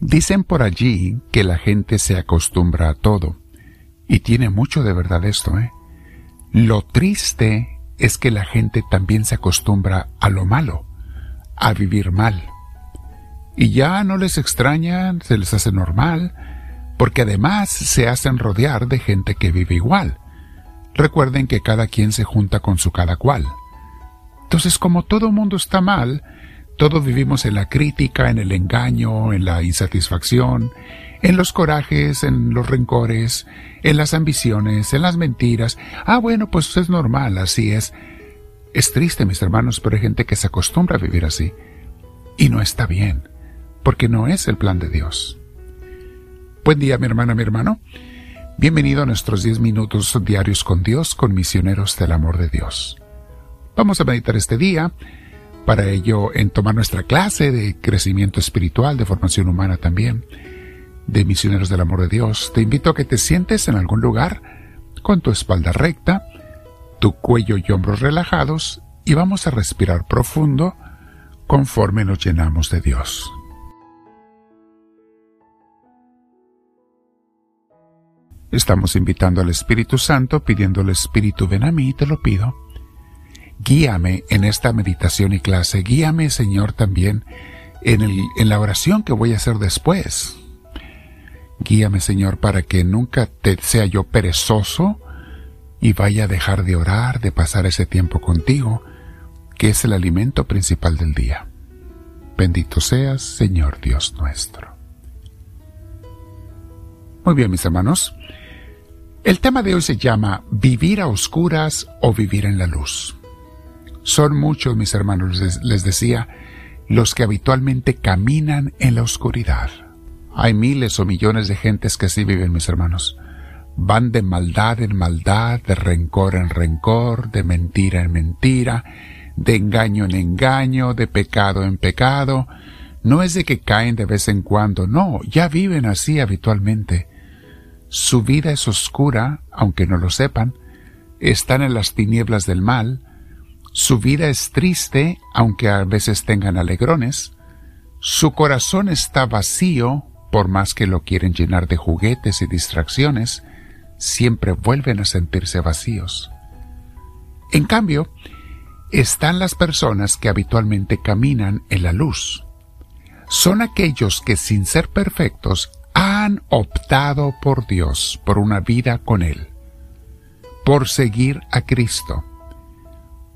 Dicen por allí que la gente se acostumbra a todo. Y tiene mucho de verdad esto, ¿eh? Lo triste es que la gente también se acostumbra a lo malo, a vivir mal. Y ya no les extraña, se les hace normal, porque además se hacen rodear de gente que vive igual. Recuerden que cada quien se junta con su cada cual. Entonces, como todo mundo está mal, todos vivimos en la crítica, en el engaño, en la insatisfacción, en los corajes, en los rencores, en las ambiciones, en las mentiras. Ah, bueno, pues es normal, así es. Es triste, mis hermanos, pero hay gente que se acostumbra a vivir así. Y no está bien, porque no es el plan de Dios. Buen día, mi hermana, mi hermano. Bienvenido a nuestros 10 minutos diarios con Dios, con misioneros del amor de Dios. Vamos a meditar este día, para ello en tomar nuestra clase de crecimiento espiritual, de formación humana también de Misioneros del Amor de Dios, te invito a que te sientes en algún lugar con tu espalda recta, tu cuello y hombros relajados y vamos a respirar profundo conforme nos llenamos de Dios. Estamos invitando al Espíritu Santo, pidiendo al Espíritu, ven a mí, te lo pido. Guíame en esta meditación y clase, guíame Señor también en, el, en la oración que voy a hacer después, Guíame, Señor, para que nunca te sea yo perezoso y vaya a dejar de orar, de pasar ese tiempo contigo, que es el alimento principal del día. Bendito seas, Señor Dios nuestro. Muy bien, mis hermanos. El tema de hoy se llama Vivir a oscuras o vivir en la luz. Son muchos, mis hermanos, les, decía, los que habitualmente caminan en la oscuridad hay miles o millones de gentes que así viven, mis hermanos. Van de maldad en maldad, de rencor en rencor, de mentira en mentira, de engaño en engaño, de pecado en pecado. No es de que caen de vez en cuando, no, ya viven así habitualmente. Su vida es oscura, aunque no lo sepan, están en las tinieblas del mal, su vida es triste, aunque a veces tengan alegrones, su corazón está vacío, por más que lo quieren llenar de juguetes y distracciones, siempre vuelven a sentirse vacíos. En cambio, están las personas que habitualmente caminan en la luz. Son aquellos que sin ser perfectos han optado por Dios, por una vida con Él, por seguir a Cristo,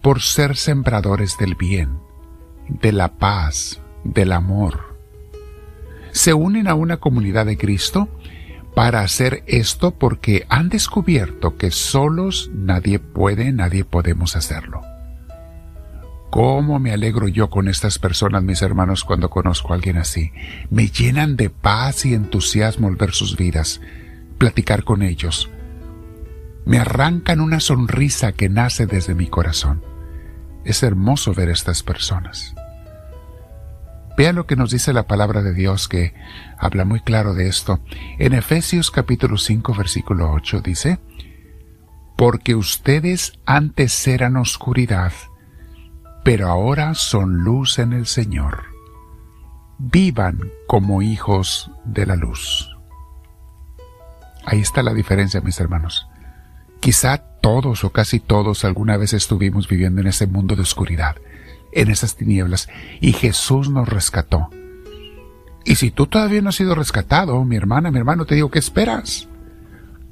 por ser sembradores del bien, de la paz, del amor, se unen a una comunidad de Cristo para hacer esto porque han descubierto que solos nadie puede, nadie podemos hacerlo. ¿Cómo me alegro yo con estas personas, mis hermanos, cuando conozco a alguien así? Me llenan de paz y entusiasmo al ver sus vidas, platicar con ellos. Me arrancan una sonrisa que nace desde mi corazón. Es hermoso ver estas personas. Vean lo que nos dice la palabra de Dios que habla muy claro de esto. En Efesios capítulo 5 versículo 8 dice, Porque ustedes antes eran oscuridad, pero ahora son luz en el Señor. Vivan como hijos de la luz. Ahí está la diferencia, mis hermanos. Quizá todos o casi todos alguna vez estuvimos viviendo en ese mundo de oscuridad en esas tinieblas y Jesús nos rescató. Y si tú todavía no has sido rescatado, mi hermana, mi hermano, te digo, ¿qué esperas?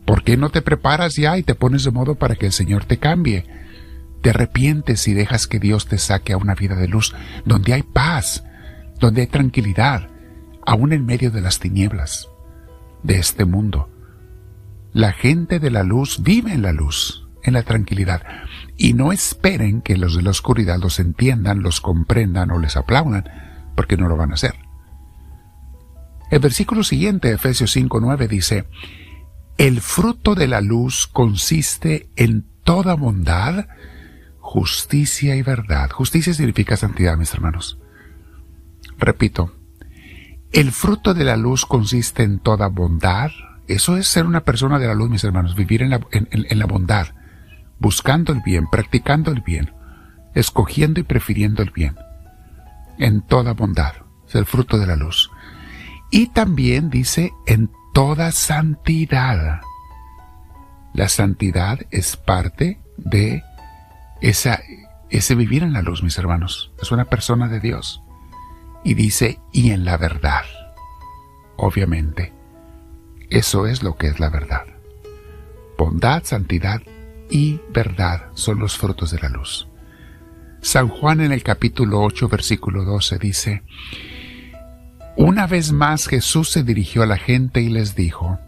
¿Por qué no te preparas ya y te pones de modo para que el Señor te cambie? Te arrepientes y dejas que Dios te saque a una vida de luz, donde hay paz, donde hay tranquilidad, aún en medio de las tinieblas de este mundo. La gente de la luz vive en la luz, en la tranquilidad y no esperen que los de la oscuridad los entiendan, los comprendan o les aplaudan, porque no lo van a hacer. El versículo siguiente, Efesios 5.9, dice, El fruto de la luz consiste en toda bondad, justicia y verdad. Justicia significa santidad, mis hermanos. Repito, el fruto de la luz consiste en toda bondad. Eso es ser una persona de la luz, mis hermanos, vivir en la, en la bondad buscando el bien, practicando el bien, escogiendo y prefiriendo el bien, en toda bondad, es el fruto de la luz, y también dice en toda santidad. La santidad es parte de esa, ese vivir en la luz, mis hermanos. Es una persona de Dios. Y dice, y en la verdad. Obviamente, eso es lo que es la verdad. Bondad, santidad y verdad son los frutos de la luz. San Juan en el capítulo 8, versículo 12 dice, Una vez más Jesús se dirigió a la gente y les dijo,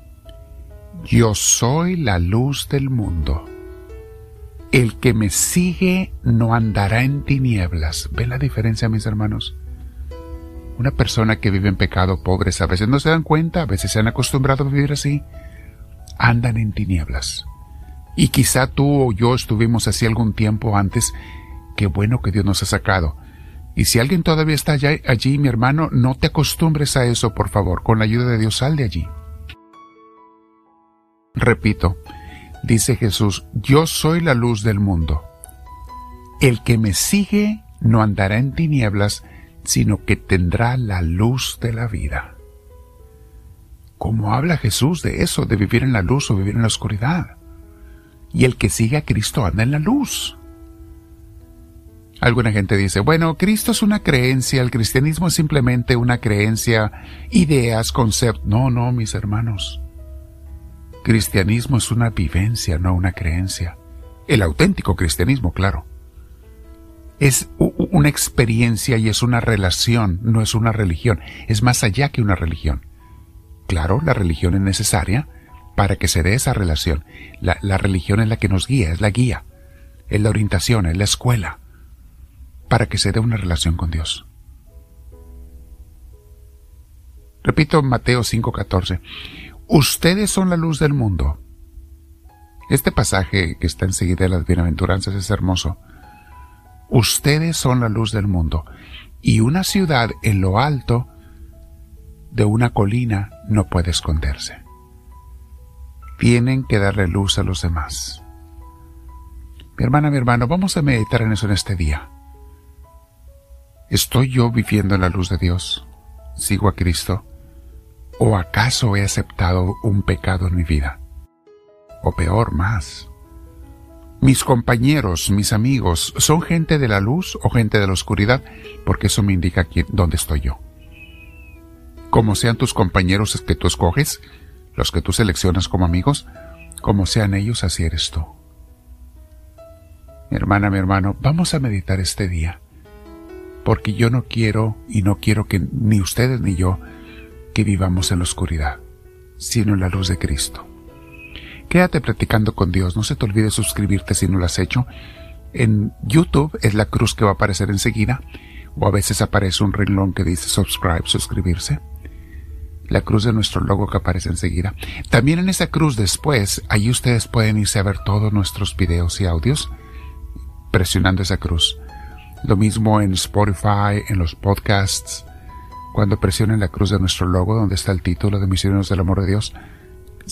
Yo soy la luz del mundo. El que me sigue no andará en tinieblas. ¿Ven la diferencia, mis hermanos? Una persona que vive en pecado, pobres, a veces no se dan cuenta, a veces se han acostumbrado a vivir así, andan en tinieblas. Y quizá tú o yo estuvimos así algún tiempo antes, qué bueno que Dios nos ha sacado. Y si alguien todavía está allí, mi hermano, no te acostumbres a eso, por favor, con la ayuda de Dios sal de allí. Repito, dice Jesús, yo soy la luz del mundo. El que me sigue no andará en tinieblas, sino que tendrá la luz de la vida. ¿Cómo habla Jesús de eso, de vivir en la luz o vivir en la oscuridad? Y el que sigue a Cristo anda en la luz. Alguna gente dice, bueno, Cristo es una creencia, el cristianismo es simplemente una creencia, ideas, conceptos. No, no, mis hermanos. Cristianismo es una vivencia, no una creencia. El auténtico cristianismo, claro es una experiencia y es una relación, no es una religión, es más allá que una religión. Claro, la religión es necesaria para que se dé esa relación. La, la religión es la que nos guía, es la guía, es la orientación, es la escuela, para que se dé una relación con Dios. Repito Mateo 5:14, ustedes son la luz del mundo. Este pasaje que está enseguida de las bienaventuranzas es hermoso Ustedes son la luz del mundo, y una ciudad en lo alto de una colina no puede esconderse. Tienen que darle luz a los demás. Mi hermana, mi hermano, vamos a meditar en eso en este día. ¿Estoy yo viviendo en la luz de Dios? ¿Sigo a Cristo? ¿O acaso he aceptado un pecado en mi vida? O peor, más, mis compañeros, mis amigos, ¿son gente de la luz o gente de la oscuridad? Porque eso me indica quién, dónde estoy yo. Como sean tus compañeros que tú escoges, los que tú seleccionas como amigos, como sean ellos, así eres tú. Hermana, mi hermano, vamos a meditar este día, porque yo no quiero y no quiero que ni ustedes ni yo que vivamos en la oscuridad, sino en la luz de Cristo. Quédate platicando con Dios. No se te olvide suscribirte si no lo has hecho. En YouTube es la cruz que va a aparecer enseguida. O a veces aparece un renglón que dice subscribe, suscribirse. La cruz de nuestro logo que aparece enseguida. También en esa cruz después, ahí ustedes pueden irse a ver todos nuestros videos y audios presionando esa cruz. Lo mismo en Spotify, en los podcasts. Cuando presionen la cruz de nuestro logo, donde está el título de Misioneros del Amor de Dios,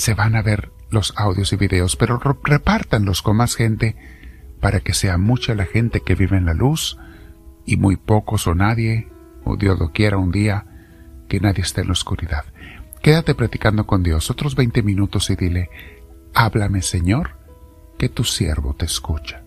se van a ver los audios y videos, pero repártanlos con más gente para que sea mucha la gente que vive en la luz y muy pocos o nadie, o Dios lo quiera un día, que nadie esté en la oscuridad. Quédate platicando con Dios otros 20 minutos y dile, háblame Señor, que tu siervo te escucha.